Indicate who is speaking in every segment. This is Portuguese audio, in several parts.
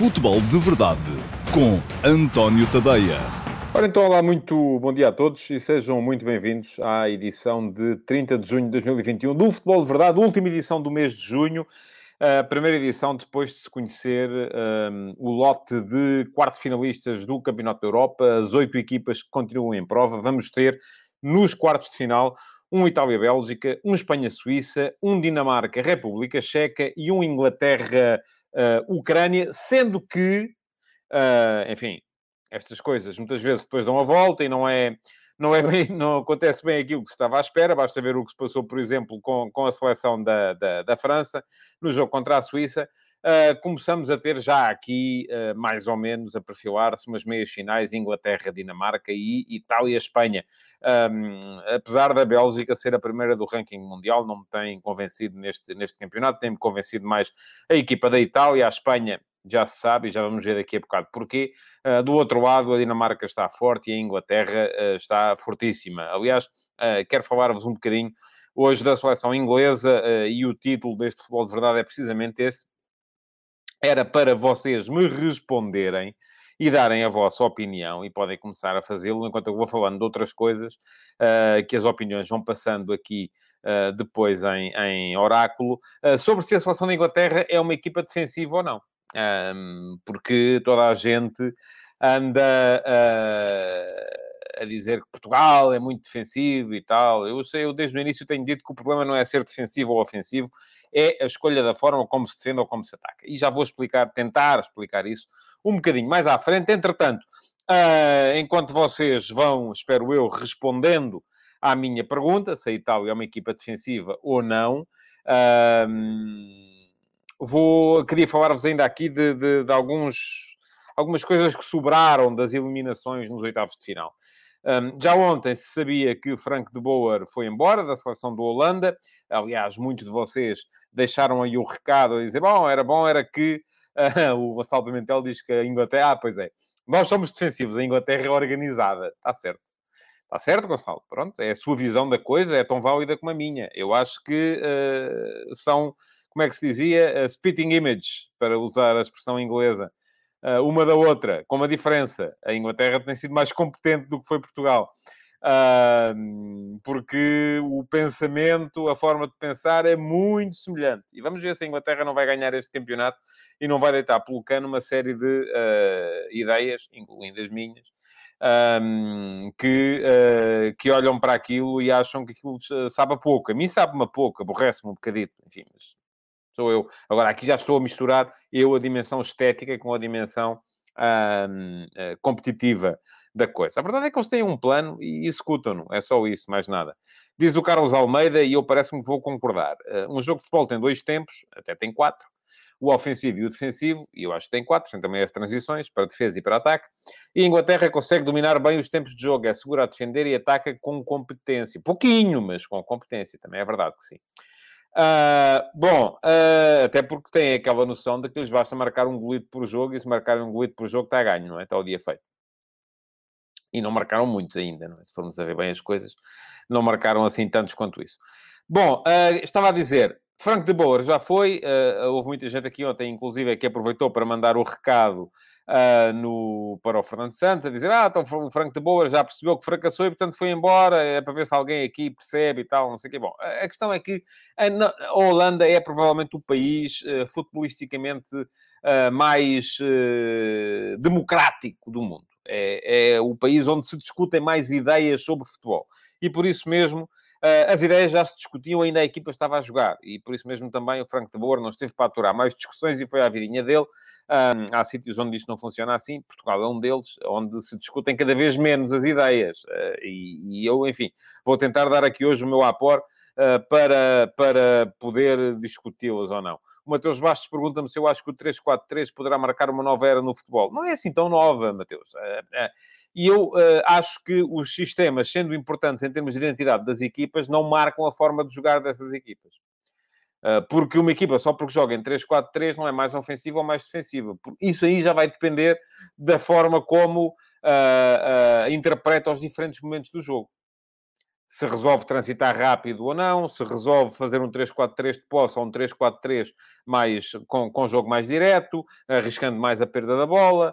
Speaker 1: Futebol de Verdade com António Tadeia.
Speaker 2: Ora então, olá, muito bom dia a todos e sejam muito bem-vindos à edição de 30 de junho de 2021 do Futebol de Verdade, última edição do mês de junho, a primeira edição depois de se conhecer um, o lote de quarto finalistas do Campeonato da Europa, as oito equipas que continuam em prova. Vamos ter nos quartos de final um Itália-Bélgica, um Espanha-Suíça, um Dinamarca-República Checa e um Inglaterra-Ucrânia, sendo que, uh, enfim, estas coisas muitas vezes depois dão a volta e não é, não é bem, não acontece bem aquilo que se estava à espera. Basta ver o que se passou, por exemplo, com, com a seleção da, da, da França no jogo contra a Suíça. Uh, começamos a ter já aqui, uh, mais ou menos, a perfilar-se umas meias finais Inglaterra, Dinamarca e Itália, Espanha. Um, apesar da Bélgica ser a primeira do ranking mundial, não me tem convencido neste, neste campeonato, tem-me convencido mais a equipa da Itália, a Espanha já se sabe, e já vamos ver daqui a bocado porquê. Uh, do outro lado, a Dinamarca está forte e a Inglaterra uh, está fortíssima. Aliás, uh, quero falar-vos um bocadinho hoje da seleção inglesa e o título deste futebol de verdade é precisamente esse. Era para vocês me responderem e darem a vossa opinião, e podem começar a fazê-lo enquanto eu vou falando de outras coisas, que as opiniões vão passando aqui Uh, depois em, em oráculo, uh, sobre se a seleção da Inglaterra é uma equipa defensiva ou não. Um, porque toda a gente anda a, dizer que Portugal é muito defensivo e tal. Eu sei, eu desde o início tenho dito que o problema não é ser defensivo ou ofensivo, é a escolha da forma como se defende ou como se ataca. E já vou explicar, tentar explicar isso um bocadinho mais à frente. Entretanto, uh, enquanto vocês vão, espero eu, respondendo à minha pergunta, se a Itália é uma equipa defensiva ou não, uh, vou, queria falar-vos ainda aqui de, de, de, alguns, algumas coisas que sobraram das eliminações nos oitavos de final. Um, já ontem se sabia que o Frank de Boer foi embora da seleção do Holanda. Aliás, muitos de vocês deixaram aí o recado a dizer: bom, era bom, era que uh, o Gonçalo Pimentel diz que a Inglaterra, ah, pois é, nós somos defensivos, a Inglaterra é organizada. Está certo. Está certo, Gonçalo? Pronto, é a sua visão da coisa, é tão válida como a minha. Eu acho que uh, são como é que se dizia? Uh, spitting image, para usar a expressão inglesa, uma da outra, com uma diferença. A Inglaterra tem sido mais competente do que foi Portugal. Porque o pensamento, a forma de pensar é muito semelhante. E vamos ver se a Inglaterra não vai ganhar este campeonato e não vai deitar pelo cano uma série de uh, ideias, incluindo as minhas, que, uh, que olham para aquilo e acham que aquilo sabe a pouco. A mim sabe-me a pouco, aborrece-me um bocadito, enfim, mas eu. Agora, aqui já estou a misturar eu a dimensão estética com a dimensão eh, competitiva da coisa. A verdade é que eles têm um plano e executam-no. É só isso, mais nada. Diz o Carlos Almeida, e eu parece-me que vou concordar. Uh, um jogo de futebol tem dois tempos, até tem quatro. O ofensivo e o defensivo, e eu acho que tem quatro, tem também as transições, para defesa e para ataque. E a Inglaterra consegue dominar bem os tempos de jogo, é segura a defender e ataca com competência. Pouquinho, mas com competência, também é verdade que sim. Uh, bom, uh, até porque tem aquela noção de que lhes basta marcar um golito por jogo e se marcarem um golito por jogo está a ganho, não é? Está o dia feito. E não marcaram muitos ainda, é? Se formos a ver bem as coisas, não marcaram assim tantos quanto isso. Bom, uh, estava a dizer, Frank de Boer já foi, houve muita gente aqui ontem, inclusive, que aproveitou para mandar o recado uh, no, para o Fernando Santos, a dizer, ah, então o Franco de Boa já percebeu que fracassou e, portanto, foi embora, é para ver se alguém aqui percebe e tal, não sei o quê. Bom, a questão é que a, Holanda é provavelmente o país uh, uh, mais democrático do mundo. É, é o país onde se discutem mais ideias sobre futebol. E por isso mesmo as ideias já se discutiam, ainda a equipa estava a jogar, e por isso mesmo também o Franco de Boer não esteve para aturar mais discussões e foi à virinha dele. Um, há sítios onde isto não funciona assim, Portugal é um deles, onde se discutem cada vez menos as ideias. Uh, e, e, eu, enfim, vou tentar dar aqui hoje o meu apor uh, para, para poder discuti-las ou não. O Mateus Bastos pergunta-me se eu acho que o 3-4-3 poderá marcar uma nova era no futebol. Não é assim tão nova, Mateus. E eu uh, acho que os sistemas, sendo importantes em termos de identidade das equipas, não marcam a forma de jogar dessas equipas. Uh, porque uma equipa, só porque joga em 3-4-3, não é mais ofensiva ou mais defensiva. Isso aí já vai depender da forma como uh, interpreta os diferentes momentos do jogo. Se resolve transitar rápido ou não, se resolve fazer um 3-4-3 de posse ou um 3-4-3 mais, com, com jogo mais direto, arriscando mais a perda da bola,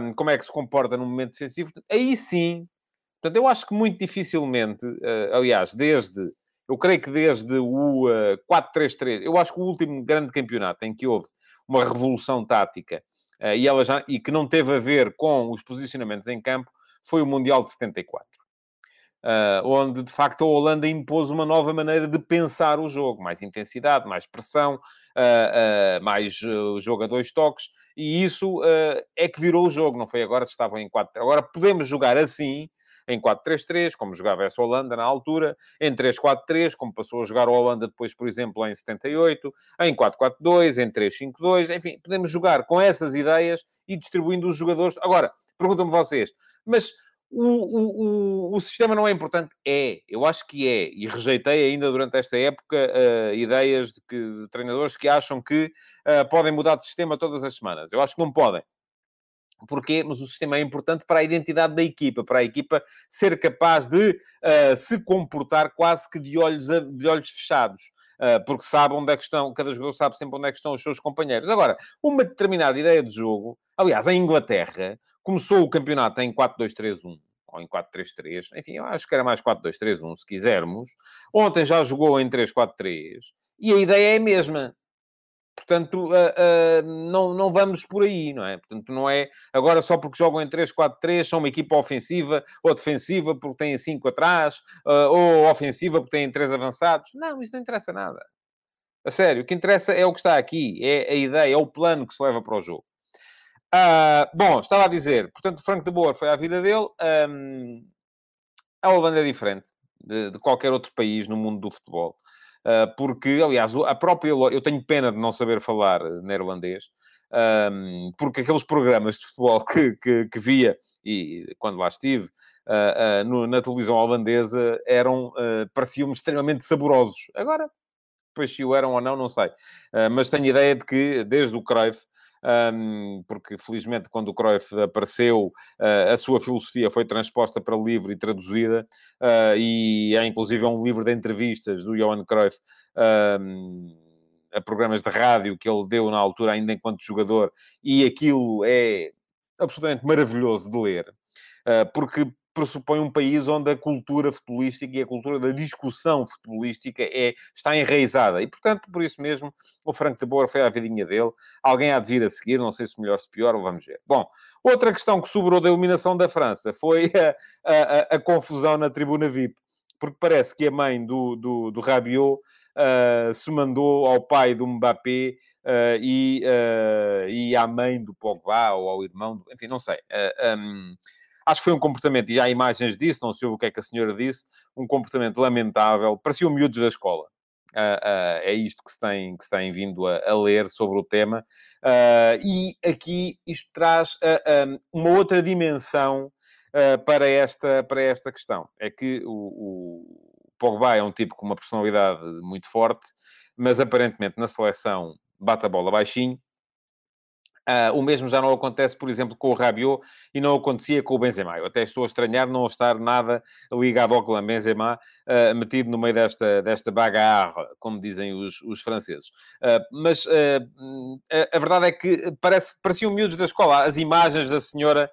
Speaker 2: um, como é que se comporta no momento defensivo. Aí sim, portanto, eu acho que muito dificilmente, uh, aliás, desde, eu creio que desde o uh, 4-3-3, eu acho que o último grande campeonato em que houve uma revolução tática uh, e, ela já, e que não teve a ver com os posicionamentos em campo foi o Mundial de 74. Uh, onde de facto a Holanda impôs uma nova maneira de pensar o jogo, mais intensidade, mais pressão, uh, uh, mais jogo a dois toques, e isso é que virou o jogo, não foi agora se estavam em 4 Agora podemos jogar assim, em 4-3-3, como jogava essa Holanda na altura, em 3-4-3, como passou a jogar a Holanda depois, por exemplo, em 78, em 4-4-2, em 3-5-2, enfim, podemos jogar com essas ideias e distribuindo os jogadores. Agora, perguntam-me vocês, mas o, o, o, sistema não é importante? É, eu acho que é. E rejeitei ainda durante esta época uh, ideias de, que, de treinadores que acham que uh, podem mudar de sistema todas as semanas. Eu acho que não podem. Porquê? Mas o sistema é importante para a identidade da equipa, para a equipa ser capaz de uh, se comportar quase que de olhos, a, de olhos fechados. Porque sabe onde é que estão, cada jogador sabe sempre onde é que estão os seus companheiros. Agora, uma determinada ideia de jogo, aliás, em Inglaterra, começou o campeonato em 4-2-3-1 ou em 4-3-3, enfim, eu acho que era mais 4-2-3-1, se quisermos. Ontem já jogou em 3-4-3 e a ideia é a mesma. Portanto, uh, uh, não, não vamos por aí, não é? Portanto, não é agora só porque jogam em 3-4-3, são uma equipa ofensiva ou defensiva porque têm 5 atrás, uh, ou ofensiva porque têm 3 avançados. Não, isso não interessa nada. A sério, o que interessa é o que está aqui, é a ideia, é o plano que se leva para o jogo. Bom, estava a dizer, portanto, Frank de Boer foi à vida dele. Um, a Holanda é diferente de, de qualquer outro país no mundo do futebol. Ah, porque, aliás, a própria... Eu tenho pena de não saber falar neerlandês, porque aqueles programas de futebol que, que, que via, e quando lá estive, Uh, uh, no, na televisão holandesa eram, uh, pareciam-me extremamente saborosos. Agora, depois se o eram ou não, não sei. mas tenho ideia de que, desde o Cruyff, um, porque felizmente quando o Cruyff apareceu, uh, a sua filosofia foi transposta para livro e traduzida, uh, e há inclusive um livro de entrevistas do Johan Cruyff. Um, a programas de rádio que ele deu na altura, ainda enquanto jogador, e aquilo é absolutamente maravilhoso de ler, uh, porque pressupõe um país onde a cultura futebolística e a cultura da discussão futebolística é, está enraizada. E, portanto, por isso mesmo, o Franco de Boer foi à vidinha dele. Alguém há de vir a seguir, não sei se melhor se pior, vamos ver. Bom, outra questão que sobrou da eliminação da França foi a, a, a confusão na tribuna VIP. Porque parece que a mãe do, do, do Rabiot uh, se mandou ao pai do Mbappé uh, e, uh, e à mãe do Pogba, ou ao irmão, do, enfim, não sei. Um, Acho que foi um comportamento, e há imagens disso, não sei o que é que a senhora disse, um comportamento lamentável, parecia um miúdos da escola. Uh, uh, é isto que se tem, que se tem vindo a, a ler sobre o tema. Uh, e aqui isto traz um, uma outra dimensão para, esta, para esta questão. É que o, o Pogba é um tipo com uma personalidade muito forte, mas aparentemente na seleção bate a bola baixinho Uh, o mesmo já não acontece, por exemplo, com o Rabiot e não acontecia com o Benzema. Eu até estou a estranhar não estar nada ligado ao clã Benzema, uh, metido no meio desta, desta bagarre, como dizem os, os franceses. Uh, mas a, a, verdade é que parece, pareciam miúdos da escola. As imagens da senhora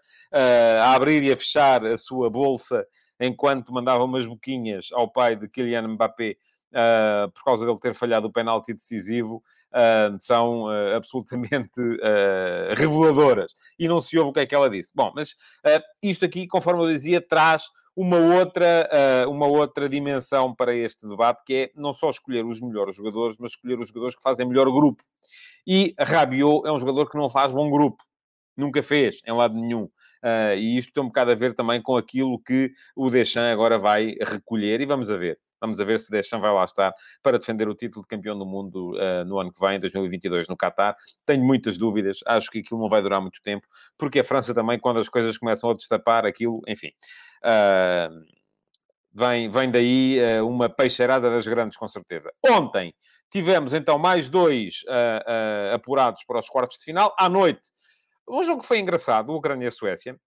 Speaker 2: a abrir e a fechar a sua bolsa enquanto mandava umas boquinhas ao pai de Kylian Mbappé por causa dele ter falhado o penalti decisivo, são uh, absolutamente uh, reveladoras. E não se ouve o que é que ela disse. Bom, mas isto aqui, conforme eu dizia, traz uma outra, uma outra dimensão para este debate, que é não só escolher os melhores jogadores, mas escolher os jogadores que fazem melhor grupo. E Rabiot é um jogador que não faz bom grupo. Nunca fez, em lado nenhum. E isto tem um bocado a ver também com aquilo que o Deschamps agora vai recolher, e vamos a ver. Vamos a ver se Deschamps vai lá estar para defender o título de campeão do mundo uh, no ano que vem, 2022, no Qatar. Tenho muitas dúvidas, acho que aquilo não vai durar muito tempo, porque a França também, quando as coisas começam a destapar, aquilo, enfim. Uh, vem, vem daí uh, uma peixeirada das grandes, com certeza. Ontem tivemos então mais dois apurados para os quartos de final. À noite, um jogo que foi engraçado, Ucrânia-Suécia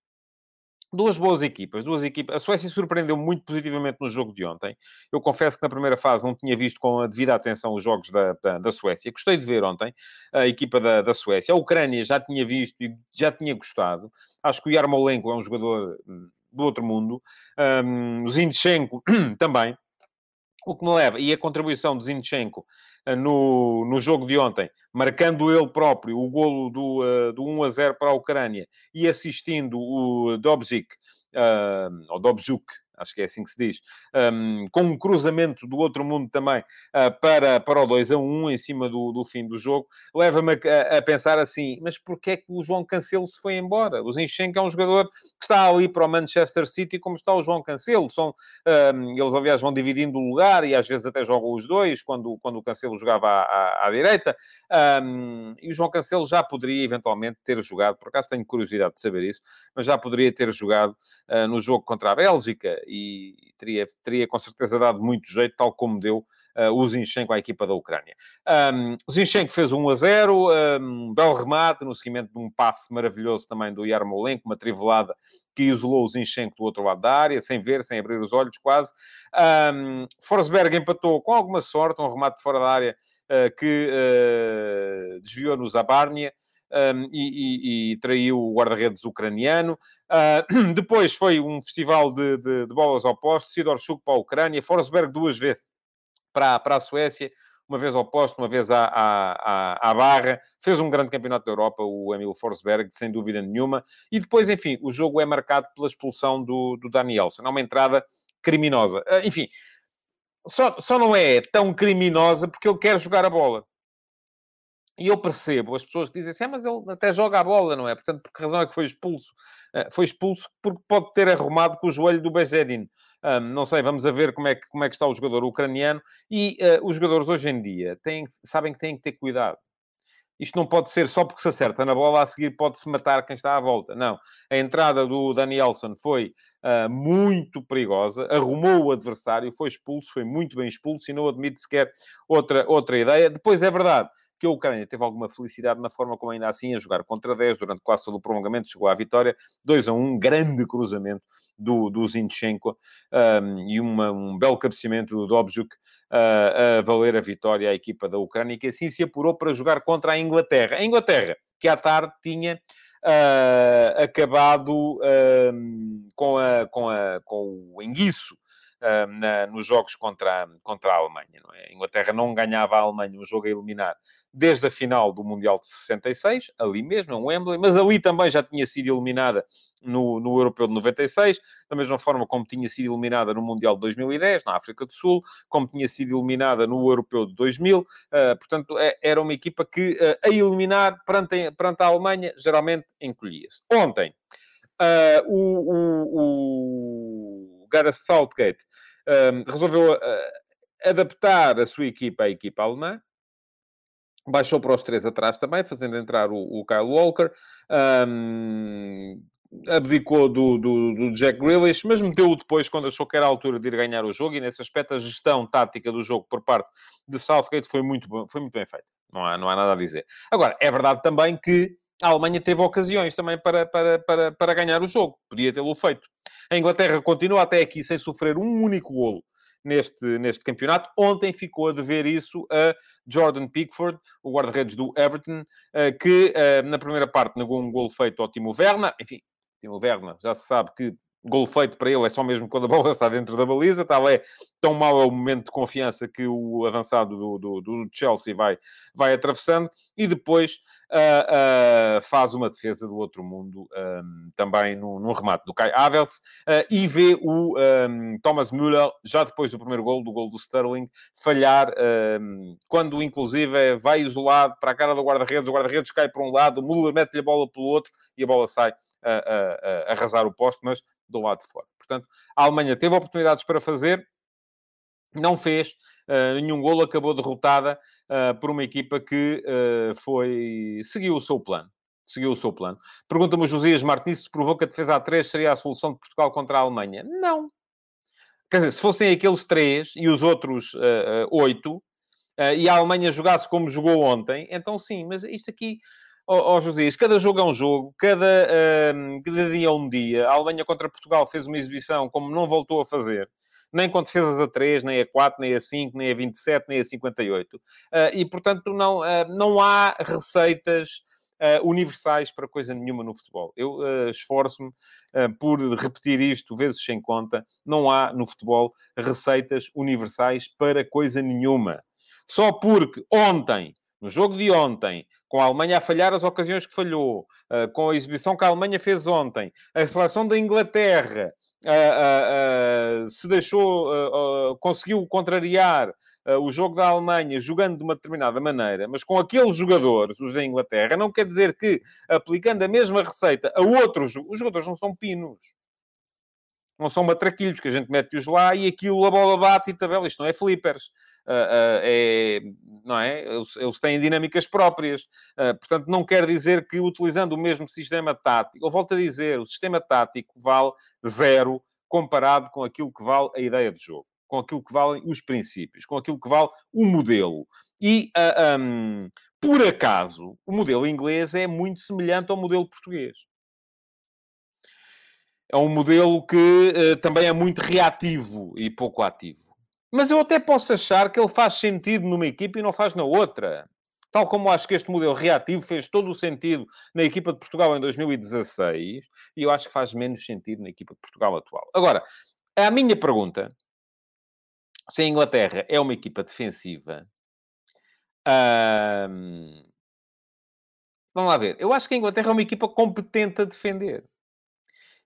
Speaker 2: duas boas equipas, duas equipas. A Suécia surpreendeu muito positivamente no jogo de ontem. Eu confesso que na primeira fase não tinha visto com a devida atenção os jogos da, da, da Suécia. Gostei de ver ontem a equipa da, da Suécia. A Ucrânia já tinha visto e já tinha gostado. Acho que o Yarmolenko é um jogador hum, do outro mundo. Um, o Zinchenko também. O que me leva, e a contribuição de Zinchenko no, no jogo de ontem, marcando ele próprio o golo do, uh, do 1 a 0 para a Ucrânia e assistindo o Dobzik, uh, ou Dobzuk, acho que é assim que se diz, um, com um cruzamento do outro mundo também uh, para, para o 2 a 1 em cima do, do fim do jogo, leva-me a, a, pensar assim, mas porquê é que o João Cancelo se foi embora? O Zinchenko é um jogador que está ali para o Manchester City como está o João Cancelo. São, um, eles, aliás, vão dividindo o lugar e às vezes até jogam os dois, quando, quando o Cancelo jogava à, à, à direita. Um, e o João Cancelo já poderia eventualmente ter jogado, por acaso tenho curiosidade de saber isso, mas já poderia ter jogado uh, no jogo contra a Bélgica e teria, teria com certeza dado muito jeito, tal como deu uh, o Zinchenko à equipa da Ucrânia. Um, o Zinchenko fez 1 a 0, um belo remate, no seguimento de um passe maravilhoso também do Yarmolenko, uma trivelada que isolou o Zinchenko do outro lado da área, sem ver, sem abrir os olhos quase. Um, Forsberg empatou com alguma sorte, um remate fora da área uh, que uh, desviou nos a Bárnia um, e, e, e, traiu o guarda-redes ucraniano. Uh, depois foi um festival de, de, de bolas opostos, Sidorchuk para a Ucrânia, Forsberg duas vezes para, para a Suécia, uma vez ao posto, uma vez à, à, à, barra. Fez um grande campeonato da Europa, o Emil Forsberg, sem dúvida nenhuma. E depois, enfim, o jogo é marcado pela expulsão do, do Danielson. É uma entrada criminosa. Uh, enfim, só, só não é tão criminosa porque ele quer jogar a bola. E eu percebo as pessoas que dizem assim, ah, mas ele até joga a bola, não é? Portanto, por que razão é que foi expulso? Uh, foi expulso porque pode ter arrumado com o joelho do Bezedin. Um, não sei, vamos a ver como é que, como é que está o jogador ucraniano. E uh, os jogadores hoje em dia têm, sabem que têm que ter cuidado. Isto não pode ser só porque se acerta na bola, a seguir pode-se matar quem está à volta. Não. A entrada do Danielson foi uh, muito perigosa, arrumou o adversário, foi expulso, foi muito bem expulso e não admite sequer outra, outra ideia. Depois é verdade que a Ucrânia teve alguma felicidade na forma como ainda assim a jogar contra 10 durante quase todo o prolongamento, chegou à vitória, 2 a 1, grande cruzamento do, do Zinchenko um, e uma, um belo cabeceamento do Dobjuk uh, a valer a vitória à equipa da Ucrânia, que assim se apurou para jogar contra a Inglaterra. A Inglaterra, que à tarde tinha uh, acabado uh, com, a, com, a, com o enguiço na, nos jogos contra, contra a Alemanha. Não é? A Inglaterra não ganhava a Alemanha um jogo a eliminar desde a final do Mundial de 66, ali mesmo, em Wembley, mas ali também já tinha sido eliminada no, no Europeu de 96, da mesma forma como tinha sido eliminada no Mundial de 2010, na África do Sul, como tinha sido eliminada no Europeu de 2000. Uh, portanto, é, era uma equipa que, uh, a eliminar perante, perante a Alemanha, geralmente encolhia-se. Ontem, uh, o, o, o Gareth Southgate resolveu adaptar a sua equipa à equipa alemã, baixou para os três atrás também, fazendo entrar o, o Kyle Walker, um, abdicou do, do, do, Jack Grealish, mas meteu-o depois quando achou que era a altura de ir ganhar o jogo, e nesse aspecto a gestão tática do jogo por parte de Southgate foi muito, foi muito bem feita. Não há, não há nada a dizer. Agora, é verdade também que a Alemanha teve ocasiões também para, para, para, para ganhar o jogo. Podia tê-lo feito. A Inglaterra continua até aqui sem sofrer um único golo neste, neste campeonato. Ontem ficou a dever isso a Jordan Pickford, o guarda-redes do Everton, eh, que eh, na primeira parte negou um gol feito ao Timo Werner. Enfim, Timo Werner já se sabe que gol feito para ele é só mesmo quando a bola está dentro da baliza, tal é, tão mau é o momento de confiança que o avançado do, do, do Chelsea vai, vai atravessando, e depois uh, uh, faz uma defesa do outro mundo um, também no, no, remate do Kai Havertz uh, e vê o um, Thomas Müller, já depois do primeiro gol, do gol do Sterling, falhar um, quando inclusive vai isolado para a cara do guarda-redes, o guarda-redes cai para um lado, o Müller mete-lhe a bola pelo outro e a bola sai a, a, a arrasar o poste, mas do lado de fora. Portanto, a Alemanha teve oportunidades para fazer, não fez uh, nenhum golo, acabou derrotada uh, por uma equipa que uh, foi seguiu o seu plano. Seguiu o seu plano. Pergunta-me o Josias Martins se provou que a defesa A3 seria a solução de Portugal contra a Alemanha. Não. Quer dizer, se fossem aqueles três e os outros oito, e a Alemanha jogasse como jogou ontem, então sim, mas isto aqui ó oh, José, cada jogo é um jogo, cada, uh, cada dia é um dia. A Alemanha contra Portugal fez uma exibição como não voltou a fazer. Nem com defesas a 3, nem a 4, nem a 5, nem a 27, nem a 58. Uh, e, portanto, não, uh, não há receitas uh, universais para coisa nenhuma no futebol. Eu esforço-me por repetir isto vezes sem conta. Não há no futebol receitas universais para coisa nenhuma. Só porque ontem, no jogo de ontem, com a Alemanha a falhar as ocasiões que falhou, com a exibição que a Alemanha fez ontem, a seleção da Inglaterra se deixou, conseguiu contrariar o jogo da Alemanha jogando de uma determinada maneira, mas com aqueles jogadores, os da Inglaterra, não quer dizer que, aplicando a mesma receita a outros, os jogadores não são pinos. Não são matraquilhos que a gente mete-os lá e aquilo a bola bate e tabela. Isto não é flippers. Uh, uh, é, não é? Eles, eles, têm dinâmicas próprias. Uh, portanto, não quer dizer que utilizando o mesmo sistema tático, eu volto a dizer, o sistema tático vale zero comparado com aquilo que vale a ideia de jogo com aquilo que valem os princípios, com aquilo que vale o modelo. E, uh, ah, um, por acaso, o modelo inglês é muito semelhante ao modelo português. É um modelo que uh, também é muito reativo e pouco ativo. Mas eu até posso achar que ele faz sentido numa equipa e não faz na outra. Tal como acho que este modelo reativo fez todo o sentido na equipa de Portugal em 2016, e eu acho que faz menos sentido na equipa de Portugal atual. Agora, a minha pergunta se a Inglaterra é uma equipa defensiva, hum, vamos lá ver. Eu acho que a Inglaterra é uma equipa competente a defender.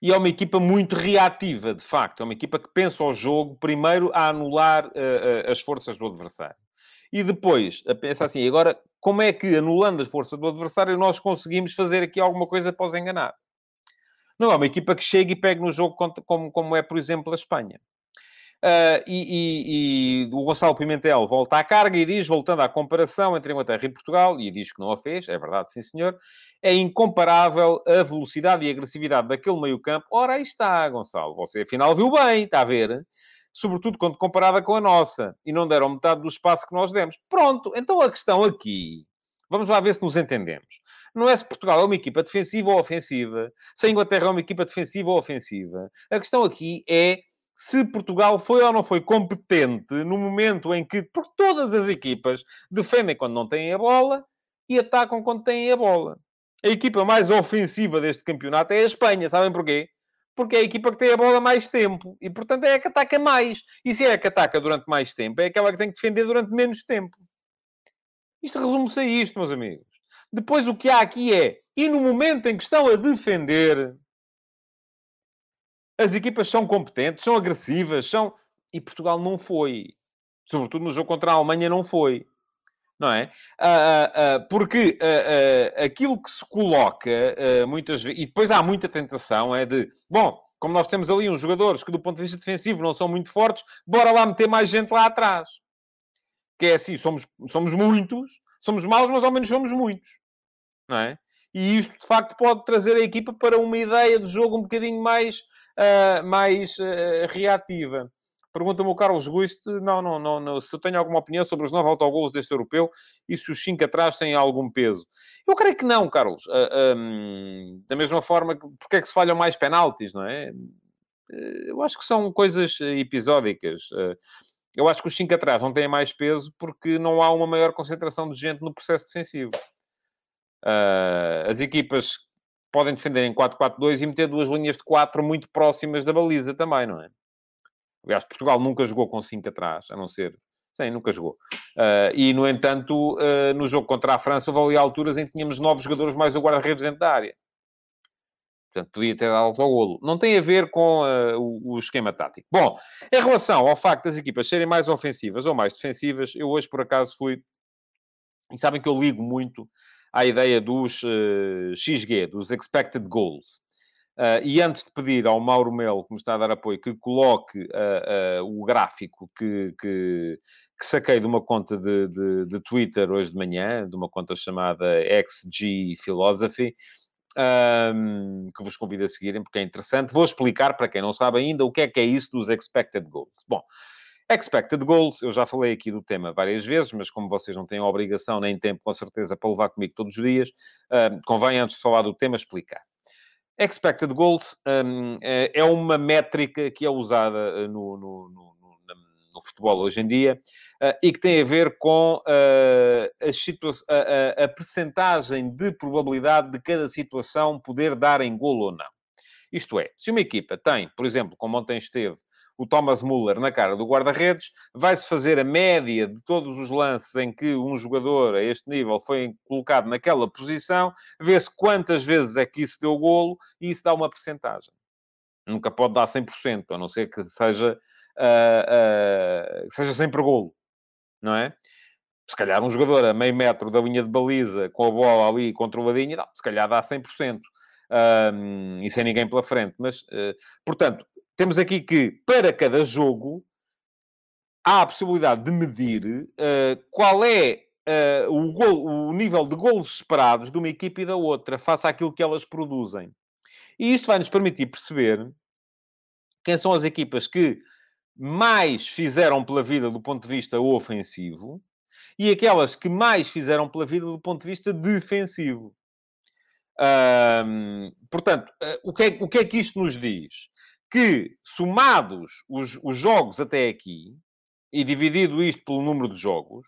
Speaker 2: E é uma equipa muito reativa, de facto. É uma equipa que pensa o jogo primeiro a anular uh, as forças do adversário. E depois a assim, agora, como é que, anulando as forças do adversário, nós conseguimos fazer aqui alguma coisa para os enganar? Não é uma equipa que chega e pega no jogo como, como é, por exemplo, a Espanha. Uh, e, e, e, o Gonçalo Pimentel volta à carga e diz, voltando à comparação entre Inglaterra e Portugal, e diz que não a fez, é verdade, sim senhor, é incomparável a velocidade e agressividade daquele meio-campo. Ora, aí está, Gonçalo, você afinal viu bem, está a ver? Sobretudo quando comparada com a nossa, e não deram metade do espaço que nós demos. Pronto, então a questão aqui, vamos lá ver se nos entendemos. Não é se Portugal é uma equipa defensiva ou ofensiva, se a Inglaterra é uma equipa defensiva ou ofensiva. A questão aqui é se Portugal foi ou não foi competente no momento em que, por todas as equipas, defendem quando não têm a bola e atacam quando têm a bola. A equipa mais ofensiva deste campeonato é a Espanha. Sabem porquê? Porque é a equipa que tem a bola mais tempo. E, portanto, é a que ataca mais. E se é a que ataca durante mais tempo, é aquela que tem que defender durante menos tempo. Isto resume-se a isto, meus amigos. Depois, o que há aqui é... E no momento em que estão a defender, as equipas são competentes, são agressivas, são... E Portugal não foi. Sobretudo no jogo contra a Alemanha não foi. Não é? Uh, uh, porque aquilo que se coloca muitas vezes... E depois há muita tentação, é de... Bom, como nós temos ali uns jogadores que do ponto de vista defensivo não são muito fortes, bora lá meter mais gente lá atrás. Que é assim, somos, somos muitos, somos maus, mas ao menos somos muitos. Não é? E isto, de facto, pode trazer a equipa para uma ideia de jogo um bocadinho mais uh, mais uh, reativa. Pergunta-me o Carlos Guiste, não, não, não, não, se tenho alguma opinião sobre os nove autogolos deste europeu e se os cinco atrás têm algum peso. Eu creio que não, Carlos. Uh, ah, um, da mesma forma, porque é que se falham mais penaltis, não é? Eu acho que são coisas episódicas. Eu acho que os cinco atrás não têm mais peso porque não há uma maior concentração de gente no processo defensivo. As equipas podem defender em 4-4-2 e meter duas linhas de 4 muito próximas da baliza também, não é? Aliás, Portugal nunca jogou com 5 atrás, a não ser... Sim, nunca jogou. Uh, e, no entanto, uh, no jogo contra a França, houve ali alturas em que tínhamos nove jogadores mais o guarda-redes dentro da área. Portanto, podia ter dado ao golo. Não tem a ver com uh, o, o, esquema tático. Bom, em relação ao facto das equipas serem mais ofensivas ou mais defensivas, eu hoje, por acaso, fui... E sabem que eu ligo muito à ideia dos uh, eh, XG, dos Expected Goals. Uh, e antes de pedir ao Mauro Melo, que me está a dar apoio, que coloque uh, o gráfico que, que, que, saquei de uma conta de, de, de, Twitter hoje de manhã, de uma conta chamada XG Philosophy, um, que vos convido a seguirem porque é interessante. Vou explicar, para quem não sabe ainda, o que é que é isso dos Expected Goals. Bom, Expected goals, eu já falei aqui do tema várias vezes, mas como vocês não têm obrigação nem tempo, com certeza, para levar comigo todos os dias, uh, convém, antes de falar do tema, explicar. Expected goals um, é, é uma métrica que é usada no, no, no, no futebol hoje em dia uh, e que tem a ver com uh, a, a, a percentagem de probabilidade de cada situação poder dar em golo ou não. Isto é, se uma equipa tem, por exemplo, como ontem esteve o Thomas Muller na cara do guarda-redes, vai-se fazer a média de todos os lances em que um jogador a este nível foi colocado naquela posição, vê-se quantas vezes é que isso deu golo e isso dá uma percentagem. Nunca pode dar 100%, a não ser que seja, uh, uh, seja sempre golo, não é? Se calhar um jogador a meio metro da linha de baliza, com a bola ali controladinha, não, se calhar dá 100%. Um, e sem ninguém pela frente. Mas, uh, portanto, temos aqui que, para cada jogo, há a possibilidade de medir uh, qual é uh, o, gol, o nível de golos esperados de uma equipe e da outra, face àquilo que elas produzem. E isto vai nos permitir perceber quem são as equipas que mais fizeram pela vida do ponto de vista ofensivo e aquelas que mais fizeram pela vida do ponto de vista defensivo. Portanto, uh, o, que é, o que é que isto nos diz? Que, somados os, os jogos até aqui, e dividido isto pelo número de jogos,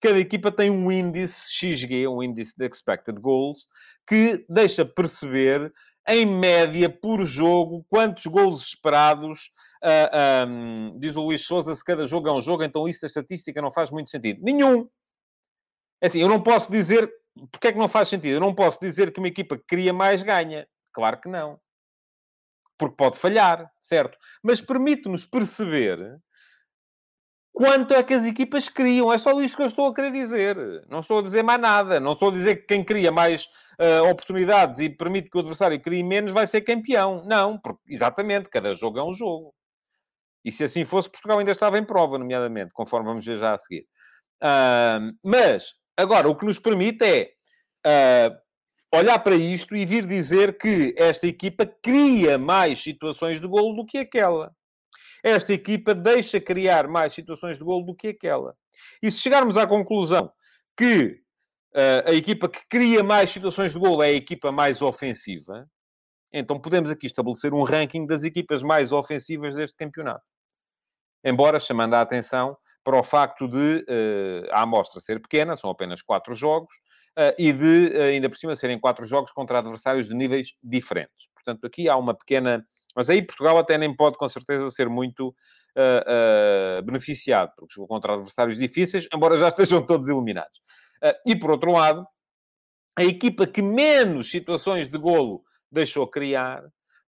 Speaker 2: cada equipa tem um índice XG, um índice de expected goals, que deixa perceber, em média, por jogo, quantos gols esperados. Uh, ah, um, diz o Luís Souza, se cada jogo é um jogo, então isso da estatística não faz muito sentido. Nenhum! É assim, eu não posso dizer... Porquê é que não faz sentido? Eu não posso dizer que uma equipa que cria mais ganha. Claro que não porque pode falhar, certo? Mas permite-nos perceber quanto é que as equipas criam. É só isto que eu estou a querer dizer. Não estou a dizer mais nada. Não estou a dizer que quem cria mais uh, oportunidades e permite que o adversário crie menos vai ser campeão. Não, porque exatamente, cada jogo é um jogo. E se assim fosse, Portugal ainda estava em prova, nomeadamente, conforme vamos ver já a seguir. Uh, mas, agora, o que nos permite é uh, olhar para isto e vir dizer que esta equipa cria mais situações de golo do que aquela. Esta equipa deixa criar mais situações de golo do que aquela. E se chegarmos à conclusão que uh, a equipa que cria mais situações de golo é a equipa mais ofensiva, então podemos aqui estabelecer um ranking das equipas mais ofensivas deste campeonato. Embora chamando a atenção para o facto de uh, a amostra ser pequena, são apenas quatro jogos, e de, uh, ainda por cima, serem quatro jogos contra adversários de níveis diferentes. Portanto, aqui há uma pequena... Mas aí Portugal até nem pode, com certeza, ser muito uh, beneficiado, porque jogou contra adversários difíceis, embora já estejam todos eliminados. e, por outro lado, a equipa que menos situações de golo deixou criar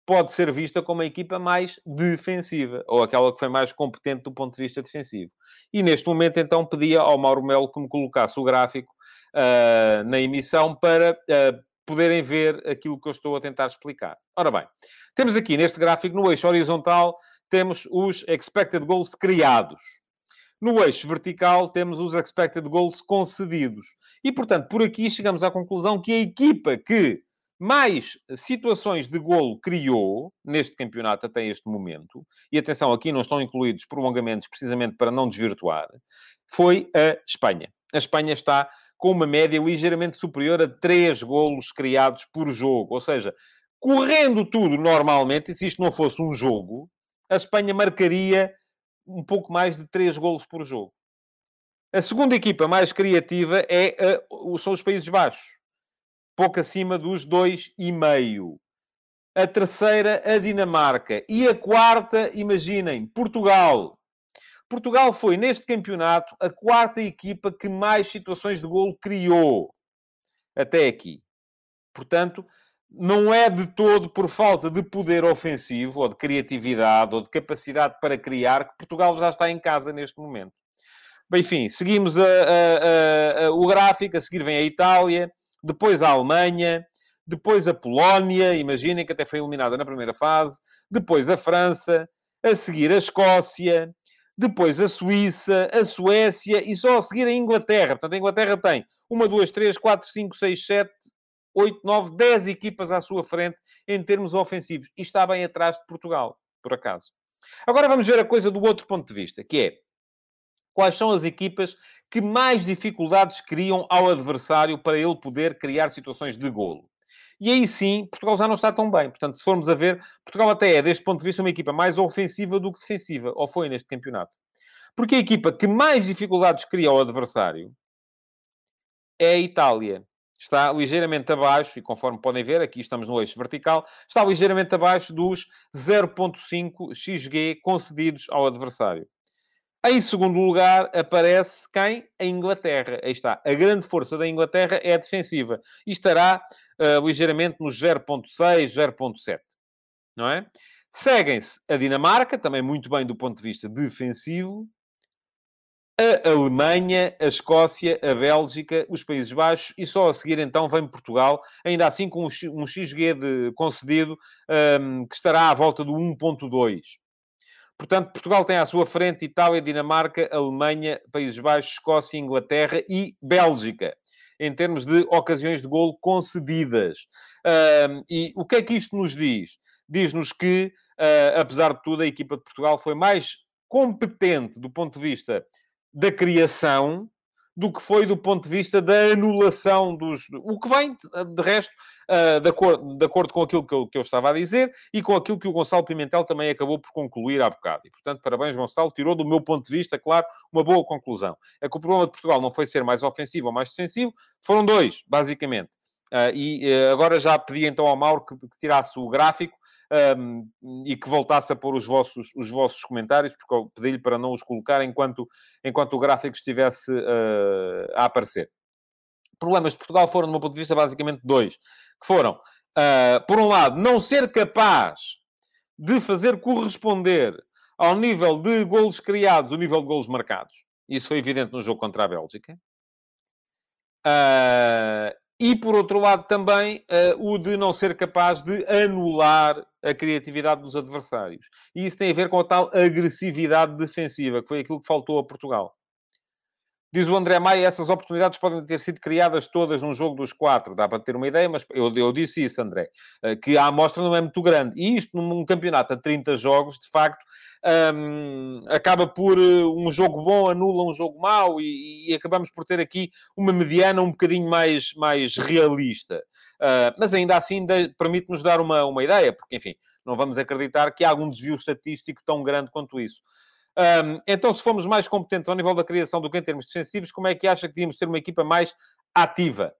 Speaker 2: pode ser vista como a equipa mais defensiva, ou aquela que foi mais competente do ponto de vista defensivo. E neste momento, então, pedia ao Mauro Melo que me colocasse o gráfico uh, na emissão para uh, poderem ver aquilo que eu estou a tentar explicar. Ora bem, temos aqui neste gráfico, no eixo horizontal, temos os expected goals criados. No eixo vertical, temos os expected goals concedidos. E, portanto, por aqui chegamos à conclusão que a equipa que mais situações de golo criou neste campeonato até este momento, e atenção, aqui não estão incluídos prolongamentos precisamente para não desvirtuar, foi a Espanha. A Espanha está com uma média ligeiramente superior a 3 golos criados por jogo. Ou seja, correndo tudo normalmente, e se isto não fosse um jogo, a Espanha marcaria um pouco mais de 3 golos por jogo. A segunda equipa mais criativa é a, são os Países Baixos, pouco acima dos 2,5. A terceira, a Dinamarca. E a quarta, imaginem, Portugal, Portugal foi, neste campeonato, a quarta equipa que mais situações de golo criou até aqui. Portanto, não é de todo por falta de poder ofensivo, ou de criatividade, ou de capacidade para criar, que Portugal já está em casa neste momento. Bem, enfim, seguimos a, a, a, o gráfico, a seguir vem a Itália, depois a Alemanha, depois a Polónia, imaginem que até foi eliminada na primeira fase, depois a França, a seguir a Escócia, depois a Suíça, a Suécia e só a seguir a Inglaterra. Portanto, a Inglaterra tem uma, duas, três, quatro, cinco, seis, sete, oito, nove, dez equipas à sua frente em termos ofensivos. E está bem atrás de Portugal, por acaso. Agora vamos ver a coisa do outro ponto de vista, que é quais são as equipas que mais dificuldades criam ao adversário para ele poder criar situações de golo. E aí sim, Portugal já não está tão bem. Portanto, se formos a ver, Portugal até é, deste ponto de vista, uma equipa mais ofensiva do que defensiva, ou foi neste campeonato. Porque a equipa que mais dificuldades cria ao adversário é a Itália. Está ligeiramente abaixo, e conforme podem ver, aqui estamos no eixo vertical, está ligeiramente abaixo dos 0.5 XG concedidos ao adversário. Em segundo lugar, aparece quem? A Inglaterra. Aí está. A grande força da Inglaterra é a defensiva. E estará uh, ligeiramente nos 0.6, 0.7. Não é? Seguem-se a Dinamarca, também muito bem do ponto de vista defensivo. A Alemanha, a Escócia, a Bélgica, os Países Baixos e só a seguir então vem Portugal, ainda assim com um XG de concedido um, que estará à volta do 1.2. Portanto, Portugal tem à sua frente Itália, Dinamarca, Alemanha, Países Baixos, Escócia, Inglaterra e Bélgica, em termos de ocasiões de golo concedidas. E o que é que isto nos diz? Diz-nos que, uh, apesar de tudo, a equipa de Portugal foi mais competente do ponto de vista da criação do que foi do ponto de vista da anulação dos. O que vem, de resto, uh, de, acordo, de acordo com aquilo que eu, que eu estava a dizer e com aquilo que o Gonçalo Pimentel também acabou por concluir há bocado. E, portanto, parabéns, Gonçalo, tirou do meu ponto de vista, claro, uma boa conclusão. É que o problema de Portugal não foi ser mais ofensivo ou mais defensivo, foram dois, basicamente. Uh, e uh, agora já pedi então ao Mauro que, que tirasse o gráfico um, e que voltasse a pôr os vossos, os vossos comentários, porque eu pedi-lhe para não os colocar enquanto, enquanto o gráfico estivesse uh, a aparecer. Problemas de Portugal foram, do meu ponto de vista, basicamente dois. Que foram, uh, por um lado, não ser capaz de fazer corresponder ao nível de golos criados, o nível de golos marcados. Isso foi evidente no jogo contra a Bélgica. Uh, e, por outro lado, também uh, o de não ser capaz de anular a criatividade dos adversários. E isso tem a ver com a tal agressividade defensiva, que foi aquilo que faltou a Portugal. Diz o André Maia, essas oportunidades podem ter sido criadas todas num jogo dos quatro. Dá para ter uma ideia, mas eu, eu disse isso, André. Eh, que a amostra não é muito grande. E isto, num campeonato a 30 jogos, de facto, um, acaba por eh, um jogo bom anula um jogo mau e, e, acabamos por ter aqui uma mediana um bocadinho mais, mais realista. Uh, mas ainda assim permite-nos dar uma, uma ideia, porque, enfim, não vamos acreditar que há algum desvio estatístico tão grande quanto isso. Um, então, se formos mais competentes ao nível da criação do que em termos defensivos, como é que acha que devíamos ter uma equipa mais ativa?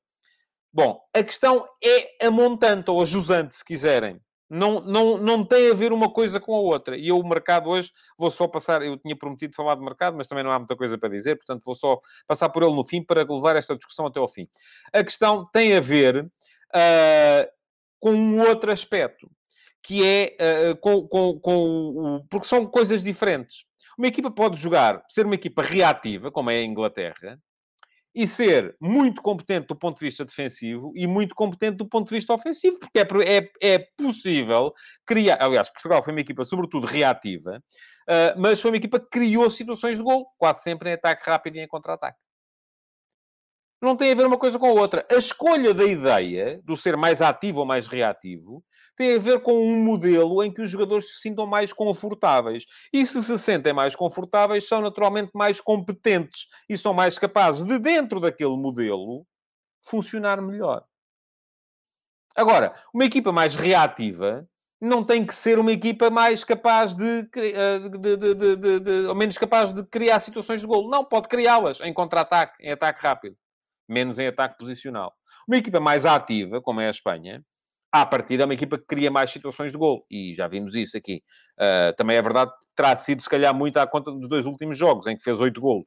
Speaker 2: Bom, a questão é a montante, ou a jusante, se quiserem. Não, não, não tem a ver uma coisa com a outra. E eu, o mercado hoje, vou só passar. Eu tinha prometido falar de mercado, mas também não há muita coisa para dizer, portanto, vou só passar por ele no fim para levar esta discussão até ao fim. A questão tem a ver uh, com um outro aspecto, que é uh, com, com, com. Porque são coisas diferentes. Uma equipa pode jogar, ser uma equipa reativa, como é a Inglaterra, e ser muito competente do ponto de vista defensivo e muito competente do ponto de vista ofensivo, porque é, é, é possível criar. Aliás, Portugal foi uma equipa, sobretudo, reativa, uh, mas foi uma equipa que criou situações de gol, quase sempre em ataque rápido e em contra-ataque. Não tem a ver uma coisa com a outra. A escolha da ideia do ser mais ativo ou mais reativo tem a ver com um modelo em que os jogadores se sintam mais confortáveis. E se se sentem mais confortáveis, são naturalmente mais competentes e são mais capazes de, dentro daquele modelo, funcionar melhor. Agora, uma equipa mais reativa não tem que ser uma equipa mais capaz de, de, de, de, de ou menos capaz de criar situações de golo. Não, pode criá-las em contra-ataque, em ataque rápido, menos em ataque posicional. Uma equipa mais ativa, como é a Espanha, à partida é uma equipa que cria mais situações de gol. E já vimos isso aqui. Uh, também é verdade que terá sido, se calhar, muito à conta dos dois últimos jogos, em que fez oito golos.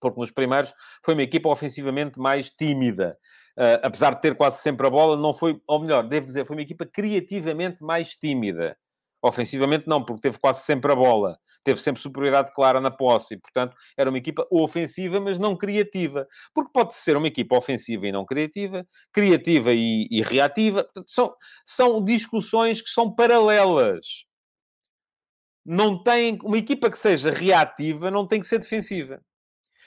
Speaker 2: Porque nos primeiros foi uma equipa ofensivamente mais tímida. Uh, apesar de ter quase sempre a bola, não foi, ou melhor, devo dizer, foi uma equipa criativamente mais tímida. Ofensivamente não, porque teve quase sempre a bola. Teve sempre superioridade clara na posse. E, portanto, era uma equipa ofensiva, mas não criativa. Porque pode ser uma equipa ofensiva e não criativa, criativa e, e reativa. Portanto, são, são discussões que são paralelas. Não tem... Uma equipa que seja reativa não tem que ser defensiva.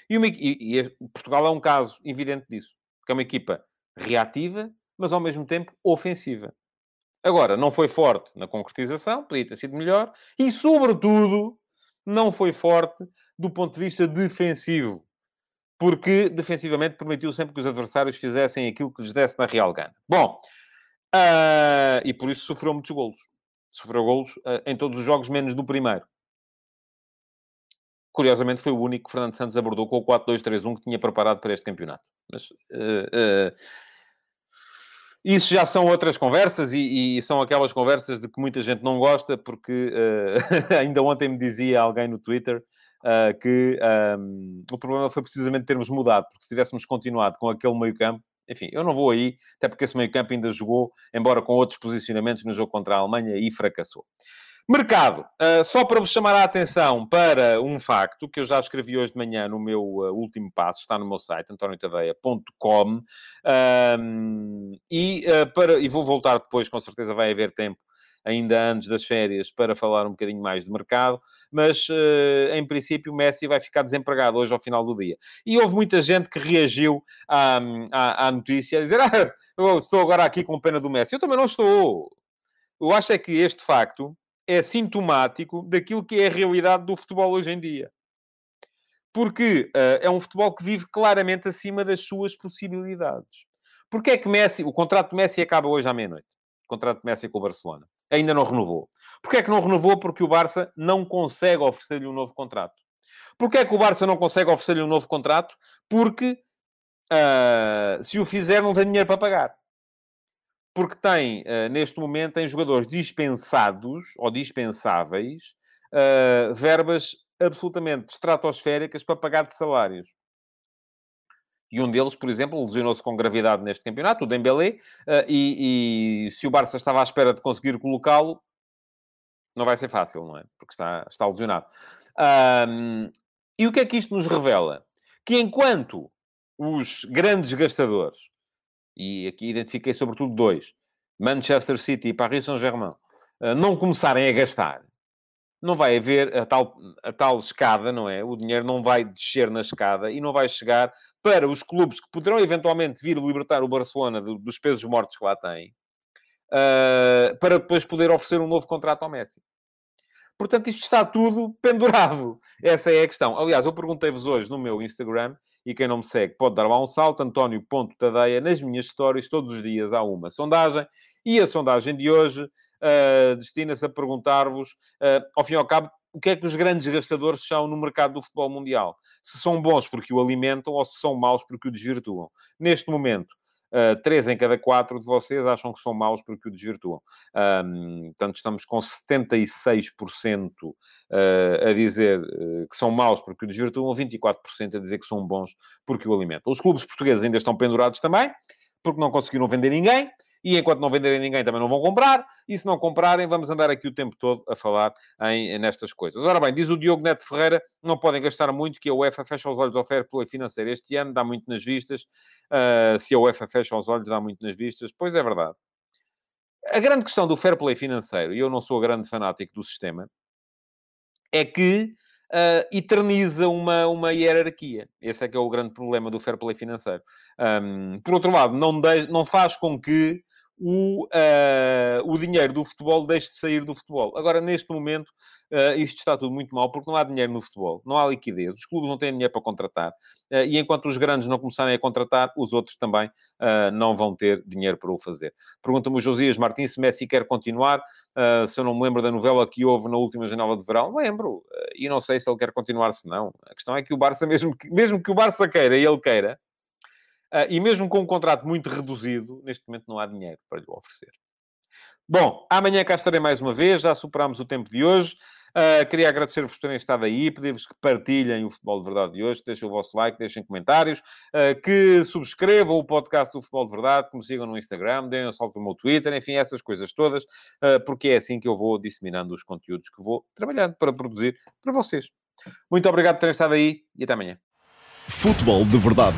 Speaker 2: E, uma, e, e Portugal é um caso evidente disso. Porque é uma equipa reativa, mas ao mesmo tempo ofensiva. Agora, não foi forte na concretização, podia ter sido melhor, e, sobretudo, não foi forte do ponto de vista defensivo, porque defensivamente permitiu sempre que os adversários fizessem aquilo que lhes desse na real gana. Bom, uh, e por isso sofreu muitos golos. Sofreu golos uh, em todos os jogos, menos no primeiro. Curiosamente, foi o único que Fernando Santos abordou com o 4-2-3-1 que tinha preparado para este campeonato. Mas uh, isso já são outras conversas e, e, são aquelas conversas de que muita gente não gosta, porque uh, ainda ontem me dizia alguém no Twitter uh, que um, o problema foi precisamente termos mudado, porque se tivéssemos continuado com aquele meio-campo, enfim, eu não vou aí, até porque esse meio-campo ainda jogou, embora com outros posicionamentos no jogo contra a Alemanha, e fracassou. Mercado. Uh, só para vos chamar a atenção para um facto que eu já escrevi hoje de manhã no meu uh, último passo, está no meu site, antoniotadeia.com, uh, e, para, e vou voltar depois, com certeza vai haver tempo ainda antes das férias para falar um bocadinho mais de mercado, mas em princípio o Messi vai ficar desempregado hoje ao final do dia. E houve muita gente que reagiu à, à, à notícia, a dizer, ah, estou agora aqui com pena do Messi. Eu também não estou. Eu acho é que este facto é sintomático daquilo que é a realidade do futebol hoje em dia. Porque uh, é um futebol que vive claramente acima das suas possibilidades. Porquê é que Messi, o contrato de Messi acaba hoje à meia-noite? O contrato de Messi com o Barcelona. Ainda não renovou. Porquê é que não renovou? Porque o Barça não consegue oferecer-lhe um novo contrato. Porquê é que o Barça não consegue oferecer-lhe um novo contrato? Porque uh, se o fizer não tem dinheiro para pagar porque tem, uh, neste momento, tem jogadores dispensados ou dispensáveis, uh, verbas absolutamente estratosféricas para pagar de salários. E um deles, por exemplo, lesionou-se com gravidade neste campeonato, o Dembélé, uh, e, e, se o Barça estava à espera de conseguir colocá-lo, não vai ser fácil, não é? Porque está, está lesionado. Um, e o que é que isto nos revela? Que enquanto os grandes gastadores e aqui identifiquei sobretudo dois, Manchester City e Paris Saint-Germain, eh, não começarem a gastar, não vai haver a tal, a tal escada, não é? O dinheiro não vai descer na escada e não vai chegar para os clubes que poderão eventualmente vir libertar o Barcelona dos pesos mortos que lá têm, uh, para depois poder oferecer um novo contrato ao Messi. Portanto, isto está tudo pendurado. Essa é a questão. Aliás, eu perguntei-vos hoje no meu Instagram e quem não me segue pode dar lá um salto, António.tadeia, nas minhas stories, todos os dias há uma sondagem, e a sondagem de hoje uh, destina-se a perguntar-vos, uh, ao fim e ao cabo, o que é que os grandes gastadores são no mercado do futebol mundial? Se são bons porque o alimentam ou se são maus porque o desvirtuam. Neste momento, Uh, três em cada quatro de vocês acham que são maus porque o desvirtuam. Um, portanto, estamos com 76% uh, a dizer uh, que são maus porque o desvirtuam, 24% a dizer que são bons porque o alimentam. Os clubes portugueses ainda estão pendurados também, porque não conseguiram vender ninguém. E enquanto não venderem ninguém, também não vão comprar. E se não comprarem, vamos andar aqui o tempo todo a falar em, nestas coisas. Ora bem, diz o Diogo Neto Ferreira, não podem gastar muito, que a UEFA fecha os olhos ao fair play financeiro este ano, dá muito nas vistas. Uh, se a UEFA fecha os olhos, dá muito nas vistas. Pois é verdade. A grande questão do fair play financeiro, e eu não sou grande fanático do sistema, é que uh, eterniza uma, uma hierarquia. Esse é que é o grande problema do fair play financeiro. Um, por outro lado, não, de, não faz com que o, uh, o dinheiro do futebol deixe de sair do futebol. Agora, neste momento, uh, isto está tudo muito mal, porque não há dinheiro no futebol, não há liquidez, os clubes não têm dinheiro para contratar, uh, e enquanto os grandes não começarem a contratar, os outros também não vão ter dinheiro para o fazer. Pergunta-me o Josias Martins se Messi quer continuar, se eu não me lembro da novela que houve na última janela de verão, lembro, e não sei se ele quer continuar, se não. A questão é que o Barça, mesmo que, mesmo que o Barça queira e ele queira, e mesmo com um contrato muito reduzido, neste momento não há dinheiro para lhe oferecer. Bom, amanhã cá estarei mais uma vez, já superámos o tempo de hoje. Uh, queria agradecer-vos por terem estado aí, pedir-vos que partilhem o Futebol de Verdade de hoje, deixem o vosso like, deixem comentários, uh, que subscrevam o podcast do Futebol de Verdade, que me sigam no Instagram, deem um salto no meu Twitter, enfim, essas coisas todas, uh, porque é assim que eu vou disseminando os conteúdos que vou trabalhando para produzir para vocês. Muito obrigado por terem estado aí e até amanhã.
Speaker 1: Futebol de Verdade,